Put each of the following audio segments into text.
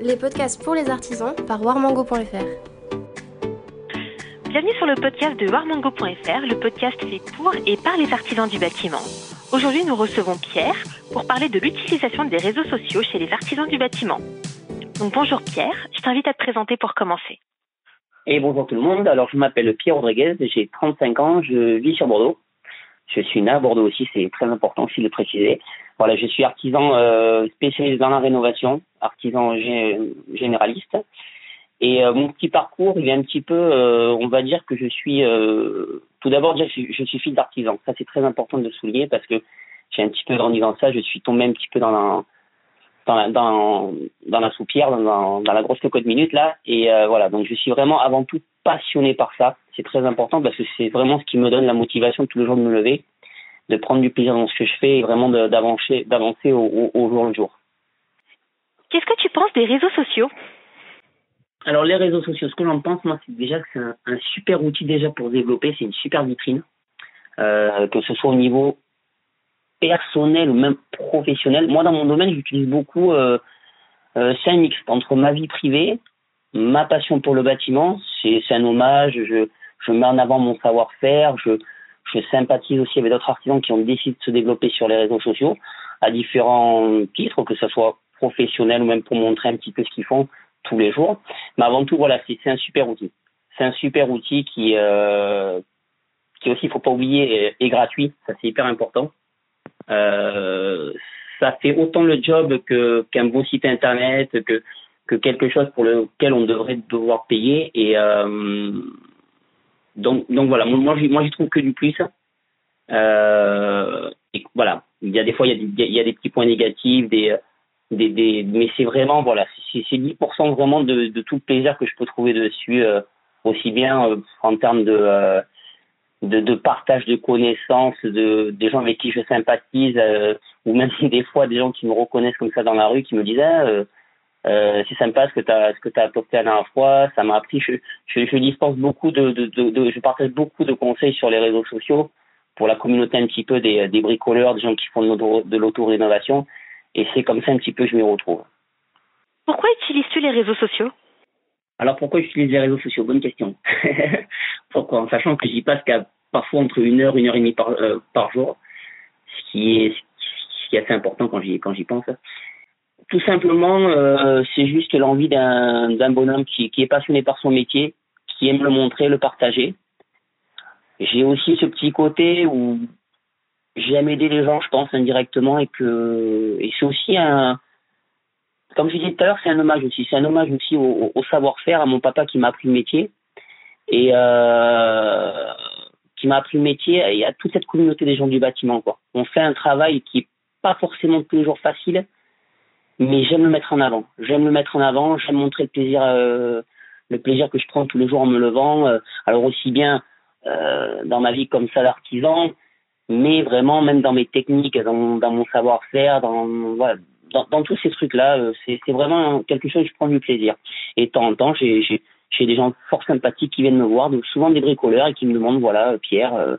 les podcasts pour les artisans par warmango.fr. Bienvenue sur le podcast de warmango.fr, le podcast fait pour et par les artisans du bâtiment. Aujourd'hui, nous recevons Pierre pour parler de l'utilisation des réseaux sociaux chez les artisans du bâtiment. Donc bonjour Pierre, je t'invite à te présenter pour commencer. Et bonjour tout le monde, alors je m'appelle Pierre Rodriguez, j'ai 35 ans, je vis sur Bordeaux. Je suis né à Bordeaux aussi, c'est très important aussi de le préciser. Voilà, je suis artisan euh, spécialisé dans la rénovation, artisan généraliste. Et euh, mon petit parcours, il est un petit peu, euh, on va dire que je suis, euh, tout d'abord, je, je suis fils d'artisan. Ça, c'est très important de le souligner parce que j'ai un petit peu grandi dans ça. Je suis tombé un petit peu dans la, dans la, dans, dans la soupière, dans, dans la grosse cocotte minute là. Et voilà, donc je suis vraiment avant tout passionné par ça. C'est très important parce que c'est vraiment ce qui me donne la motivation tous les jours de me lever de prendre du plaisir dans ce que je fais et vraiment d'avancer, d'avancer au, au, jour le jour. Qu'est-ce que tu penses des réseaux sociaux? Alors les réseaux sociaux, ce que j'en pense, moi, c'est déjà que c'est un, super outil déjà pour développer, c'est une super vitrine, euh, que ce soit au niveau personnel ou même professionnel. Moi, dans mon domaine, j'utilise beaucoup, c'est un mix entre ma vie privée, ma passion pour le bâtiment, c'est un hommage, je, mets en avant mon savoir-faire, je, sympathise aussi avec d'autres artisans qui ont décidé de se développer sur les réseaux sociaux à différents titres, que ce soit professionnel ou même pour montrer un petit peu ce qu'ils font tous les jours. Mais avant tout, voilà, c'est un super outil. C'est un super outil qui, euh, qui aussi, il faut pas oublier, est, gratuit. Ça, c'est hyper important. Euh, ça fait autant le job qu'un bon site internet, que que quelque chose pour lequel on devrait devoir payer. Et euh, donc, voilà, moi, moi j'y trouve que du plus. Euh, et voilà, il y a des fois, il y a des, petits points négatifs, mais c'est vraiment, voilà, c'est 10% vraiment de, de tout le plaisir que je peux trouver dessus, aussi bien en termes de, de, partage de connaissances, de, des gens avec qui je sympathise, euh, ou même des fois des gens qui me reconnaissent comme ça dans la rue, qui me disent, ah, euh, c'est sympa ce que tu as ce que tu apporté la dernière fois, ça m'a appris. Je, je, je dispense beaucoup de, je partage beaucoup de conseils sur les réseaux sociaux pour la communauté un petit peu des, des bricoleurs, des gens qui font de l'auto-rénovation. Et c'est comme ça un petit peu que je m'y retrouve. Pourquoi utilises-tu les réseaux sociaux? Alors pourquoi j'utilise les réseaux sociaux? Bonne question. pourquoi? En sachant que j'y passe qu'à parfois entre une heure, une heure et demie par, euh, par jour, ce qui est assez important quand j'y quand j'y pense. Tout simplement, euh, c'est juste l'envie d'un bonhomme qui, qui est passionné par son métier, qui aime le montrer, le partager. J'ai aussi ce petit côté où j'aime aider les gens, je pense, indirectement, et que et c'est aussi un, comme je disais tout à l'heure, c'est un hommage aussi. C'est un hommage aussi au, au savoir-faire, à mon papa qui m'a appris le métier et euh, qui m'a appris le métier et à toute cette communauté des gens du bâtiment. Quoi. On fait un travail qui est pas forcément tous les jours facile, mais j'aime le mettre en avant. J'aime le mettre en avant, j'aime montrer le plaisir, euh, le plaisir que je prends tous les jours en me levant. Euh, alors aussi bien euh, dans ma vie comme ça d'artisan, mais vraiment même dans mes techniques, dans, dans mon savoir-faire, dans, voilà, dans, tous ces trucs-là, euh, c'est, vraiment quelque chose que je prends du plaisir. Et de temps en temps, j'ai, des gens fort sympathiques qui viennent me voir, donc souvent des bricoleurs et qui me demandent, voilà, Pierre, euh,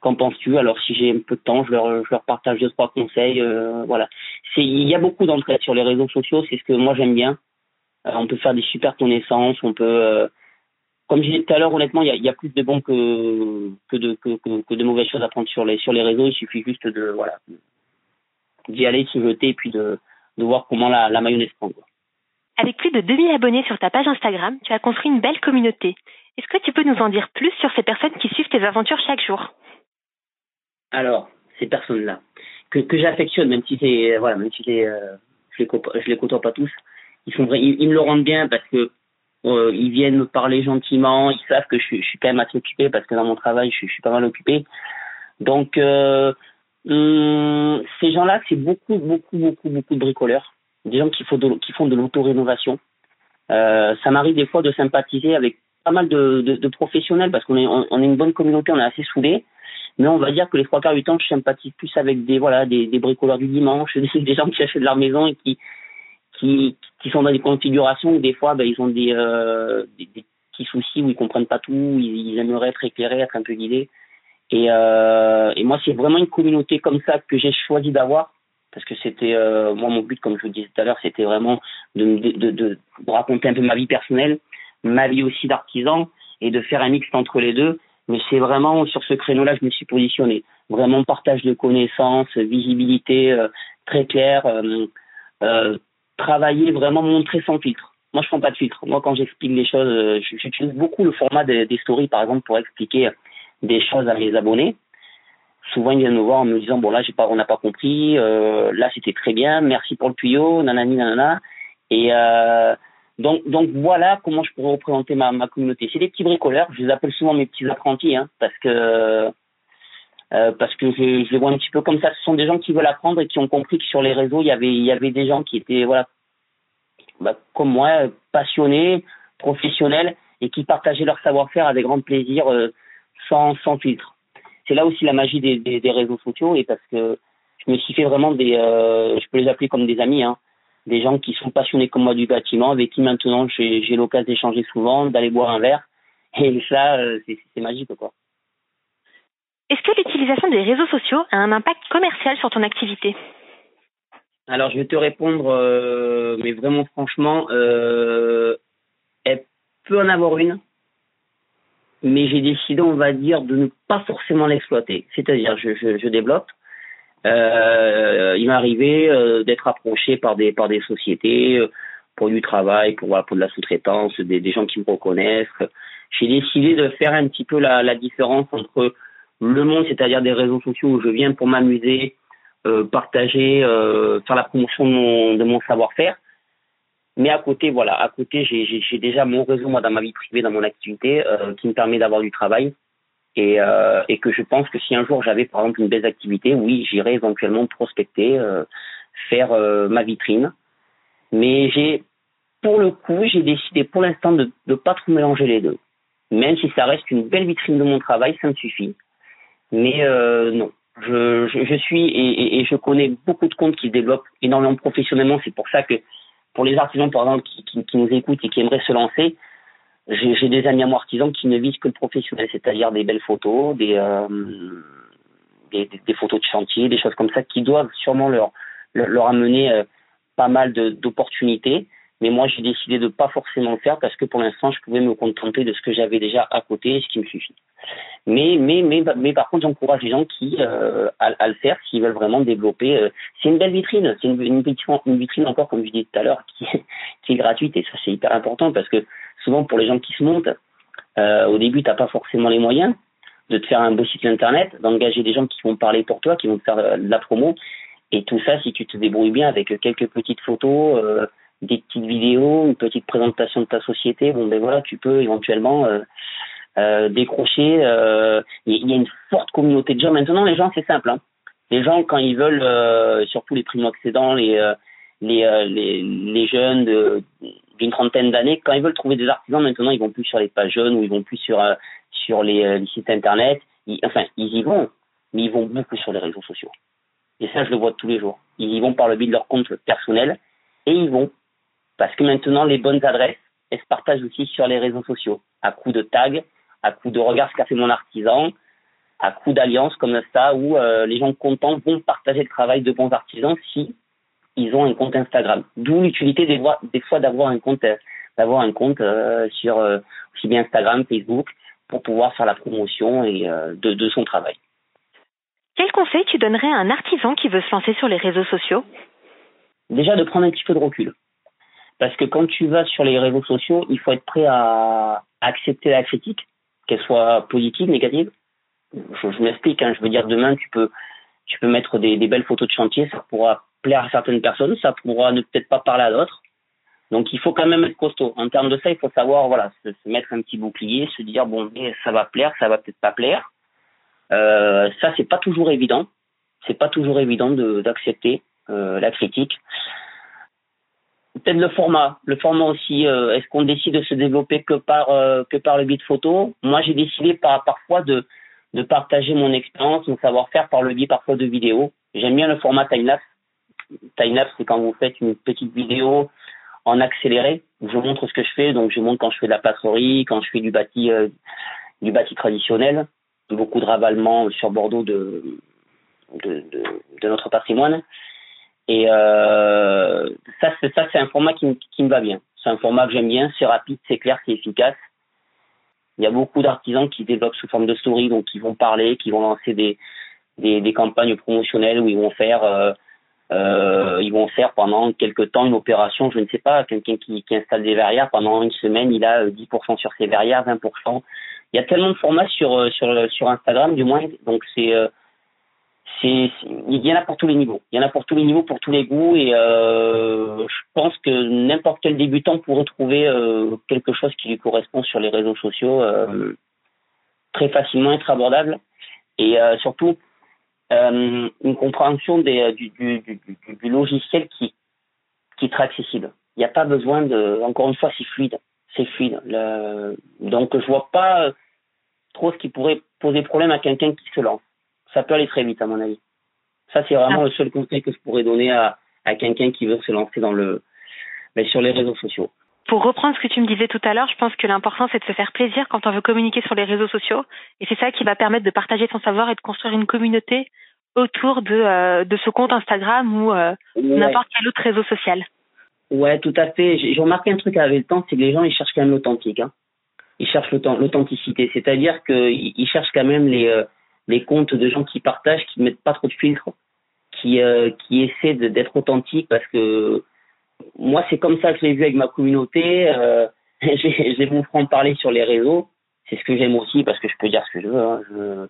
Qu'en penses-tu? Alors si j'ai un peu de temps, je leur, partage deux trois conseils. Euh, voilà. Il y a beaucoup d'entraide sur les réseaux sociaux. C'est ce que moi j'aime bien. Euh, on peut faire des super connaissances. On peut, euh, comme je disais tout à l'heure, honnêtement, il y a, plus de bons que de que, de mauvaises choses à prendre sur les sur les réseaux. Il suffit juste de voilà d'y aller, de se jeter, et puis de de voir comment la, la mayonnaise prend. Quoi. Avec plus de 2000 abonnés sur ta page Instagram, tu as construit une belle communauté. Est-ce que tu peux nous en dire plus sur ces personnes qui suivent tes aventures chaque jour? Alors, ces personnes-là, que, que j'affectionne, même si c'est, voilà, même si c'est, euh, je les je les côtoie pas tous, ils sont ils, me le rendent bien parce que euh, ils viennent me parler gentiment, ils savent que je, je suis quand même assez occupé parce que dans mon travail, je, je suis pas mal occupé. Donc, euh, hum, ces gens-là, c'est beaucoup, beaucoup, beaucoup, beaucoup de bricoleurs, des gens qui font de, qui font l'auto-rénovation. Euh, ça m'arrive des fois de sympathiser avec pas mal de, professionnels parce qu'on est, on, est une bonne communauté, on est assez soudés. Mais on va dire que les trois quarts du temps, je sympathise plus avec des voilà des, bricoleurs du dimanche, des, gens qui achètent de leur maison et qui qui qui sont dans des configurations où des fois ben, ils ont des, euh, des, des petits soucis où ils comprennent pas tout, ils, ils aimeraient être éclairés, être un peu guidés. Et, euh, et moi, c'est vraiment une communauté comme ça que j'ai choisi d'avoir parce que c'était euh, moi mon but, comme je vous disais tout à l'heure, c'était vraiment de, de, de, raconter un peu ma vie personnelle, ma vie aussi d'artisan, et de faire un mix entre les deux. Mais c'est vraiment sur ce créneau-là que je me suis positionné. Vraiment partage de connaissances, visibilité euh, très claire, euh, travailler vraiment montrer sans filtre. Moi, je prends pas de filtre. Moi, quand j'explique les choses, j'utilise beaucoup le format des stories, par exemple, pour expliquer des choses à mes abonnés souvent ils viennent me voir en me disant bon là on n'a pas compris euh, là c'était très bien merci pour le tuyau nanani nanana. Et euh, donc donc voilà comment je pourrais représenter ma, ma communauté. C'est des petits bricoleurs je les appelle souvent mes petits apprentis hein, parce que euh, parce que je, je, les vois un petit peu comme ça. Ce sont des gens qui veulent apprendre et qui ont compris que sur les réseaux il y avait il y avait des gens qui étaient voilà bah, comme moi passionnés professionnels et qui partageaient leur savoir-faire avec grand plaisir euh, sans sans filtre c'est là aussi la magie des, des, des, réseaux sociaux et parce que je me suis fait vraiment des, euh, je peux les appeler comme des amis, hein, des gens qui sont passionnés comme moi du bâtiment, avec qui maintenant j'ai l'occasion d'échanger souvent, d'aller boire un verre. Et ça, euh, c'est magique quoi. Est-ce que l'utilisation des réseaux sociaux a un impact commercial sur ton activité? Alors, je vais te répondre, euh, mais vraiment franchement, euh, elle peut en avoir une, mais j'ai décidé, on va dire, de ne pas forcément l'exploiter. C'est-à-dire, je, je, je, développe. Euh, il m'est arrivé euh, d'être approché par des par des sociétés euh, pour du travail, pour pour de la sous-traitance, des, des gens qui me reconnaissent. J'ai décidé de faire un petit peu la, la différence entre le monde, c'est-à-dire des réseaux sociaux où je viens pour m'amuser, euh, partager, euh, faire la promotion de mon, mon savoir-faire, mais à côté, voilà, à côté, j'ai déjà mon réseau, moi, dans ma vie privée, dans mon activité, euh, qui me permet d'avoir du travail. Et, euh, et que je pense que si un jour j'avais, par exemple, une belle activité, oui, j'irais éventuellement prospecter, euh, faire ma vitrine. Mais j'ai, pour le coup, j'ai décidé pour l'instant de ne pas trop mélanger les deux. Même si ça reste une belle vitrine de mon travail, ça me suffit. Mais non, je, suis et, et, je connais beaucoup de comptes qui se développent énormément professionnellement. C'est pour ça que pour les artisans, par exemple, qui, qui, qui, nous écoutent et qui aimeraient se lancer, j'ai des amis à moi artisans qui ne visent que le professionnel, c'est-à-dire des belles photos, des, euh, des, des, photos de chantier, des choses comme ça, qui doivent sûrement leur, leur, amener euh, pas mal d'opportunités. Mais moi, j'ai décidé de pas forcément le faire parce que pour l'instant, je pouvais me contenter de ce que j'avais déjà à côté, ce qui me suffit. Mais, mais, mais, mais par contre, j'encourage les gens qui euh, à, le faire s'ils veulent vraiment développer. Euh, c'est une belle vitrine, c'est une, vitrine encore, comme je disais tout à l'heure, qui, est gratuite et ça c'est hyper important parce que souvent pour les gens qui se montent, euh, au début, t'as pas forcément les moyens de te faire un beau site internet, d'engager des gens qui vont parler pour toi, qui vont te faire de la promo. Et tout ça, si tu te débrouilles bien avec quelques petites photos, euh, des petites vidéos, une petite présentation de ta société, bon ben voilà, tu peux éventuellement euh, euh, décrocher. Euh, il y a une forte communauté de gens. Maintenant, les gens, c'est simple. Hein. Les gens, quand ils veulent, surtout les primo-accédants, les, les, les, les jeunes d'une trentaine d'années, quand ils veulent trouver des artisans, maintenant, ils vont plus sur les pages jeunes ou ils vont plus sur, sur les, sites internet. Enfin, ils y vont, mais ils vont beaucoup sur les réseaux sociaux. Et ça, je le vois tous les jours. Ils y vont par le biais de leur compte personnel et ils vont parce que maintenant, les bonnes adresses, elles se partagent aussi sur les réseaux sociaux, à coup de tags, à coup de regarde ce qu'a fait mon artisan, à coup d'alliances comme ça, où euh, les gens contents vont partager le travail de bons artisans si ils ont un compte Instagram. D'où l'utilité des, des, fois d'avoir un compte, d'avoir un compte euh, sur euh, aussi bien Instagram, Facebook, pour pouvoir faire la promotion et de, de son travail. Quel conseil tu donnerais à un artisan qui veut se lancer sur les réseaux sociaux? Déjà de prendre un petit peu de recul. Parce que quand tu vas sur les réseaux sociaux, il faut être prêt à accepter la critique, qu'elle soit positive, négative. Je, m'explique, hein, je veux dire, demain, tu peux, tu peux mettre des, belles photos de chantier, ça pourra plaire à certaines personnes, ça pourra ne peut-être pas parler à d'autres. Donc il faut quand même être costaud. En termes de ça, il faut savoir, voilà, se, mettre un petit bouclier, se dire bon, ça va plaire, ça va peut-être pas plaire. Euh, ça, c'est pas toujours évident. C'est pas toujours évident d'accepter euh, la critique peut-être le format. Le format aussi, euh, est-ce qu'on décide de se développer que par euh, que par le biais de photos? Moi, j'ai décidé par, parfois de de partager mon expérience, mon savoir-faire par le biais parfois de vidéos. J'aime bien le format time-lapse. Time-lapse, c'est quand vous faites une petite vidéo en accéléré. Je montre ce que je fais, donc je montre quand je fais de la plâtrerie, quand je fais du bâti euh, du bâti traditionnel, beaucoup de ravalement sur Bordeaux de de, de, de notre patrimoine. Et euh, ça, c'est ça, c'est un format qui, qui me va bien. C'est un format que j'aime bien. C'est rapide, c'est clair, c'est efficace. Il y a beaucoup d'artisans qui développent sous forme de story, donc qui vont parler, qui vont lancer des, des, des campagnes promotionnelles où ils vont faire, euh, euh, ils vont faire pendant quelques temps une opération, je ne sais pas, quelqu'un qui, qui installe des verrières pendant une semaine, il a 10% sur ses verrières, 20%. Il y a tellement de formats sur sur sur Instagram, du moins, donc c'est c'est il y en a pour tous les niveaux. Il y en a pour tous les niveaux, pour tous les goûts, et euh, je pense que n'importe quel débutant pourrait trouver euh, quelque chose qui lui correspond sur les réseaux sociaux euh, très facilement, être abordable, et euh, surtout euh, une compréhension des, du, du, du, du, logiciel qui qui est très accessible. Il n'y a pas besoin de, encore une fois, c'est fluide, c'est fluide. Donc je vois pas trop ce qui pourrait poser problème à quelqu'un qui se lance ça peut aller très vite à mon avis. Ça c'est vraiment ah. le seul conseil que je pourrais donner à, à quelqu'un qui veut se lancer dans le mais ben, sur les réseaux sociaux. Pour reprendre ce que tu me disais tout à l'heure, je pense que l'important c'est de se faire plaisir quand on veut communiquer sur les réseaux sociaux et c'est ça qui va permettre de partager son savoir et de construire une communauté autour de euh, de ce compte Instagram ou euh, n'importe quel autre réseau social. Ouais, tout à fait. J'ai remarqué un truc avec le temps, c'est que les gens ils cherchent quand même l'authentique. Hein. Ils cherchent l'authenticité, c'est-à-dire qu'ils cherchent quand même les euh, les comptes de gens qui partagent, qui mettent pas trop de filtres, qui euh, qui essaient d'être authentiques parce que moi c'est comme ça que je l'ai vu avec ma communauté. Euh, j'ai mon franc parler sur les réseaux, c'est ce que j'aime aussi parce que je peux dire ce que je veux. Hein. Je,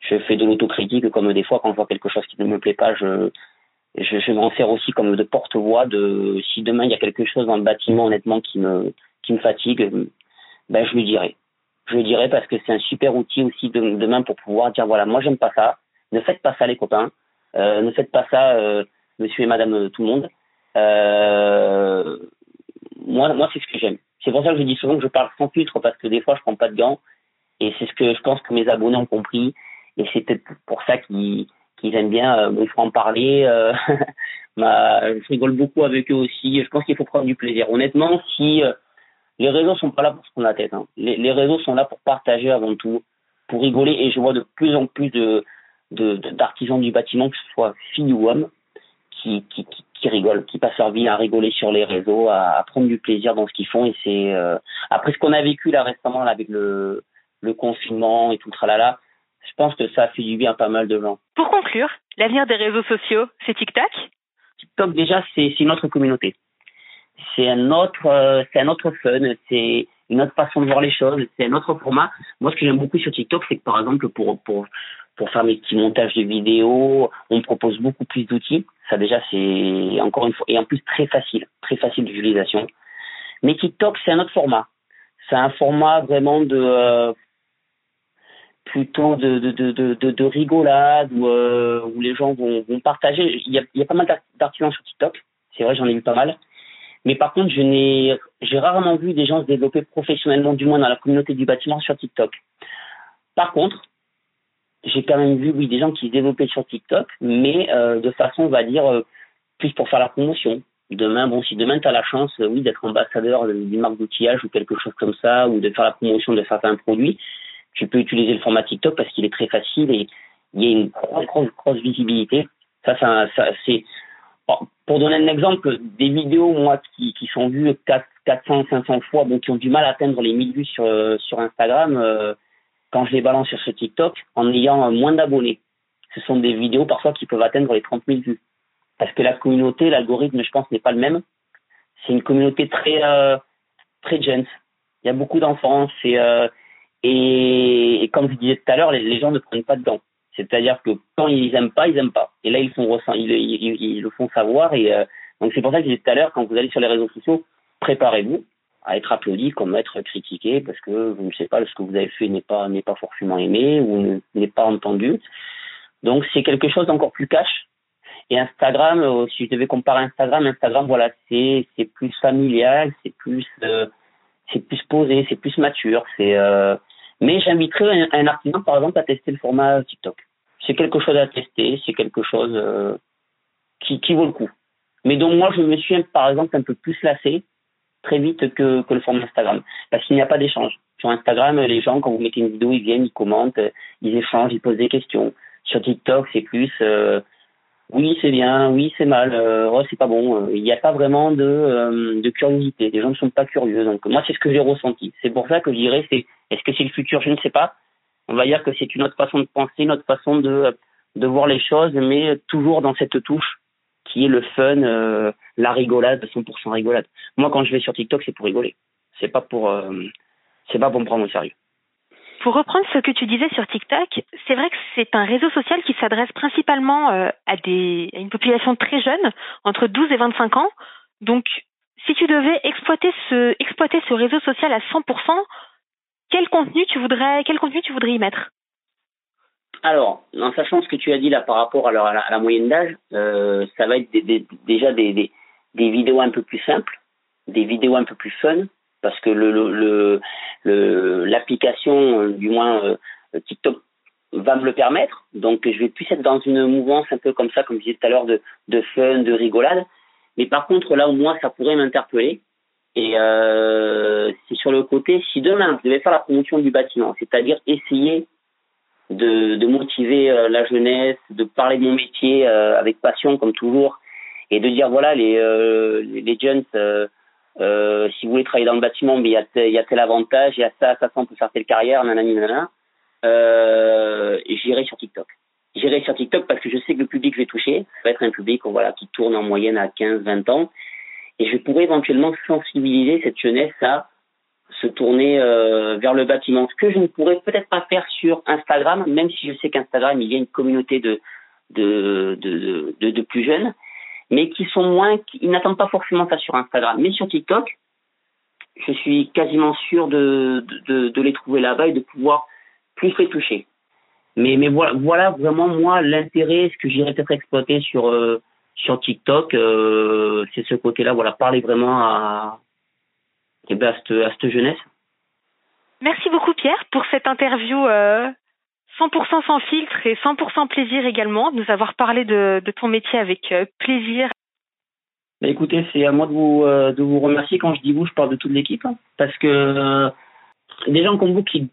je fais de l'autocritique comme des fois quand je vois quelque chose qui ne me plaît pas, je je, je m'en sers aussi comme de porte-voix de si demain il y a quelque chose dans le bâtiment honnêtement qui me qui me fatigue, ben je lui dirai je dirais parce que c'est un super outil aussi de, demain pour pouvoir dire voilà, moi j'aime pas ça, ne faites pas ça les copains, euh, ne faites pas ça euh, monsieur et madame euh, tout le monde. Euh, moi, moi c'est ce que j'aime. C'est pour ça que je dis souvent que je parle sans filtre parce que des fois je prends pas de gants et c'est ce que je pense que mes abonnés ont compris et c'est peut-être pour ça qu'ils qu'ils aiment bien euh, me faire en parler. Euh, je rigole beaucoup avec eux aussi. Je pense qu'il faut prendre du plaisir. Honnêtement, si les réseaux sont pas là pour se prendre la tête. Hein. Les, les, réseaux sont là pour partager avant tout, pour rigoler. Et je vois de plus en plus de d'artisans du bâtiment, que ce soit filles ou hommes, qui, qui, qui, qui, rigolent, qui passent leur vie à rigoler sur les réseaux, à, à prendre du plaisir dans ce qu'ils font. Et c'est euh... après ce qu'on a vécu là récemment là, avec le, le confinement et tout le tralala, je pense que ça a fait du bien à pas mal de gens. Pour conclure, l'avenir des réseaux sociaux, c'est TikTok? TikTok déjà, c'est notre communauté c'est un autre, euh, c'est un autre fun, c'est une autre façon de voir les choses, c'est un autre format. Moi, ce que j'aime beaucoup sur TikTok, c'est que par exemple, pour, pour, pour faire mes petits montages de vidéos, on propose beaucoup plus d'outils. Ça déjà, c'est encore une fois, et en plus très facile, très facile d'utilisation. Mais TikTok, c'est un autre format. C'est un format vraiment de, euh, plutôt de, de, de, de, de rigolade où, euh, où les gens vont, vont partager. Il y a, il y a pas mal d'artisans sur TikTok. C'est vrai, j'en ai vu pas mal. Mais par contre, je n'ai, j'ai rarement vu des gens se développer professionnellement, du moins dans la communauté du bâtiment sur TikTok. Par contre, j'ai quand même vu, oui, des gens qui se développaient sur TikTok, mais euh, de façon, on va dire, euh, plus pour faire la promotion. Demain, bon, si demain tu as la chance, euh, oui, d'être ambassadeur d'une marque d'outillage ou quelque chose comme ça, ou de faire la promotion de certains produits, tu peux utiliser le format TikTok parce qu'il est très facile et il y a une grosse, visibilité. Ça c'est pour donner un exemple, des vidéos, moi, qui, qui sont vues 4, 400, 500 fois, bon, qui ont du mal à atteindre les 1000 vues sur, euh, sur Instagram, euh, quand je les balance sur ce TikTok, en ayant moins d'abonnés. Ce sont des vidéos parfois qui peuvent atteindre les 30 000 vues. Parce que la communauté, l'algorithme, je pense, n'est pas le même. C'est une communauté très, euh, très jeune. Il y a beaucoup d'enfants. C'est, euh, et, et, comme je disais tout à l'heure, les, gens ne prennent pas de dents. C'est-à-dire que quand ils aiment pas, ils aiment pas. Et là, ils ils, ils, le font savoir. Et euh, donc c'est pour ça que je disais tout à l'heure, quand vous allez sur les réseaux sociaux, préparez-vous à être applaudi comme à être critiqué parce que vous ne savez pas ce que vous avez fait n'est pas n'est pas forcément aimé ou n'est pas entendu. Donc c'est quelque chose d'encore plus cash. Et Instagram, euh, si je devais comparer Instagram, Instagram, voilà, c'est c'est plus familial, c'est plus euh, c'est plus posé, c'est plus mature, c'est mais j'inviterais un, un, artisan, par exemple, à tester le format TikTok c'est quelque chose à tester, c'est quelque chose euh, qui, vaut le coup. Mais donc moi, je me suis par exemple un peu plus lassé très vite que, le format Instagram, parce qu'il n'y a pas d'échange. Sur Instagram, les gens, quand vous mettez une vidéo, ils viennent, ils commentent, ils échangent, ils posent des questions. Sur TikTok, c'est plus, euh, Oui, c'est bien, oui, c'est mal, euh, oh, c'est pas bon. Il n'y a pas vraiment de, curiosité. Les gens ne sont pas curieux. Donc moi, c'est ce que j'ai ressenti. C'est pour ça que je dirais, est-ce que c'est le futur? Je ne sais pas. On va dire que c'est une autre façon de penser, une autre façon de, voir les choses, mais toujours dans cette touche qui est le fun, euh, la rigolade, 100% rigolade. Moi, quand je vais sur TikTok, c'est pour rigoler. C'est pas pour, euh, c'est pas pour me prendre au sérieux. Pour reprendre ce que tu disais sur TikTok, c'est vrai que c'est un réseau social qui s'adresse principalement euh, à, des, à une population très jeune, entre 12 et 25 ans. Donc, si tu devais exploiter ce, exploiter ce réseau social à 100%, quel contenu tu voudrais, quel contenu tu voudrais y mettre? Alors, en sachant ce que tu as dit là par rapport à, la, moyenne d'âge, euh, ça va être déjà des, des, vidéos un peu plus simples, des vidéos un peu plus fun, parce que le, l'application, euh, du moins euh, TikTok, va me le permettre. Donc, je vais plus être dans une mouvance un peu comme ça, comme je disais tout à l'heure, de, de fun, de rigolade. Mais par contre, là où moi, ça pourrait m'interpeller, et c'est sur le côté, si demain, je devais faire la promotion du bâtiment, c'est-à-dire essayer de, de motiver euh, la jeunesse, de parler de mon métier euh, avec passion comme toujours, et de dire voilà les euh, les jeunes, euh, si vous voulez travailler dans le bâtiment, mais il y a tel, y a tel avantage, il y a ça, ça, ça, on peut faire telle carrière, nanani, nanana. Euh, j'irai sur TikTok. J'irai sur TikTok parce que je sais que le public que je vais toucher, ça va être un public voilà, qui tourne en moyenne à 15-20 ans. Et je pourrais éventuellement sensibiliser cette jeunesse à se tourner euh, vers le bâtiment. Ce que je ne pourrais peut-être pas faire sur Instagram, même si je sais qu'Instagram, il y a une communauté de, de, de, de, plus jeunes, mais qui sont moins, ils n'attendent pas forcément ça sur Instagram. Mais sur TikTok, je suis quasiment sûr de, de, de les trouver là-bas et de pouvoir plus les toucher. Mais, mais voilà, voilà vraiment moi l'intérêt, ce que j'irais peut-être exploiter sur, euh, sur TikTok, euh, c'est ce côté-là, voilà, parler vraiment à, et ben, à, cette, jeunesse. Merci beaucoup Pierre pour cette interview 100% euh, sans filtre et 100% plaisir également, de nous avoir parlé de, ton métier avec euh, plaisir. Bah, écoutez, c'est à moi de vous, euh, de vous remercier. Quand je dis vous, je parle de toute l'équipe. Hein, parce que des gens comme vous qui,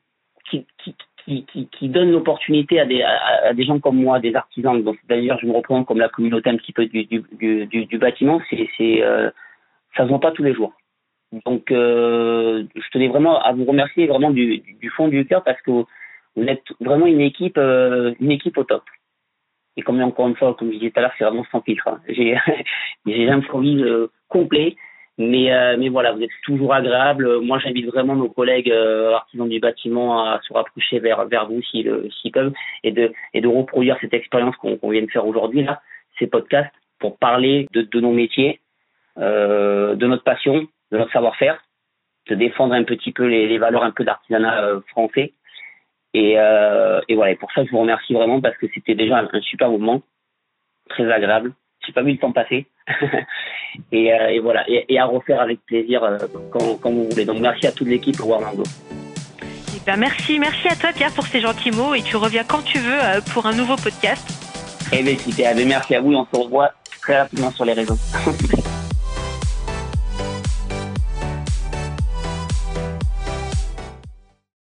qui, qui, qui, qui donnent l'opportunité à des, à, des gens comme moi, des artisans, d'ailleurs je me reprends comme la communauté un petit peu du, du, du, du bâtiment, c'est, c'est, ça se voit pas tous les jours. Donc, euh, je tenais vraiment à vous remercier vraiment du, du fond du cœur parce que vous êtes vraiment une équipe, euh, une équipe au top. Et comme encore une fois, comme je disais tout à l'heure, c'est vraiment sans filtre. Hein. J'ai, j'ai l'improvise euh, complet, mais euh, mais voilà, vous êtes toujours agréable. Moi, j'invite vraiment nos collègues euh, artisans du bâtiment à se rapprocher vers vers vous s'ils s'ils peuvent et de et de reproduire cette expérience qu'on qu'on vient de faire aujourd'hui là, ces podcasts pour parler de, de nos métiers, euh, de notre passion de notre savoir-faire, de défendre un petit peu les, les valeurs un peu d'artisanat euh, français. Et, euh, et voilà, et pour ça, je vous remercie vraiment parce que c'était déjà un, super moment, très agréable. J'ai pas vu le temps passer. et, euh, et, voilà, et, et, à refaire avec plaisir euh, quand, quand, vous voulez. Donc merci à toute l'équipe Warmango. Eh ben merci, merci à toi Pierre pour ces gentils mots et tu reviens quand tu veux euh, pour un nouveau podcast. Eh bien, super, eh ben, merci à vous et on se revoit très rapidement sur les réseaux.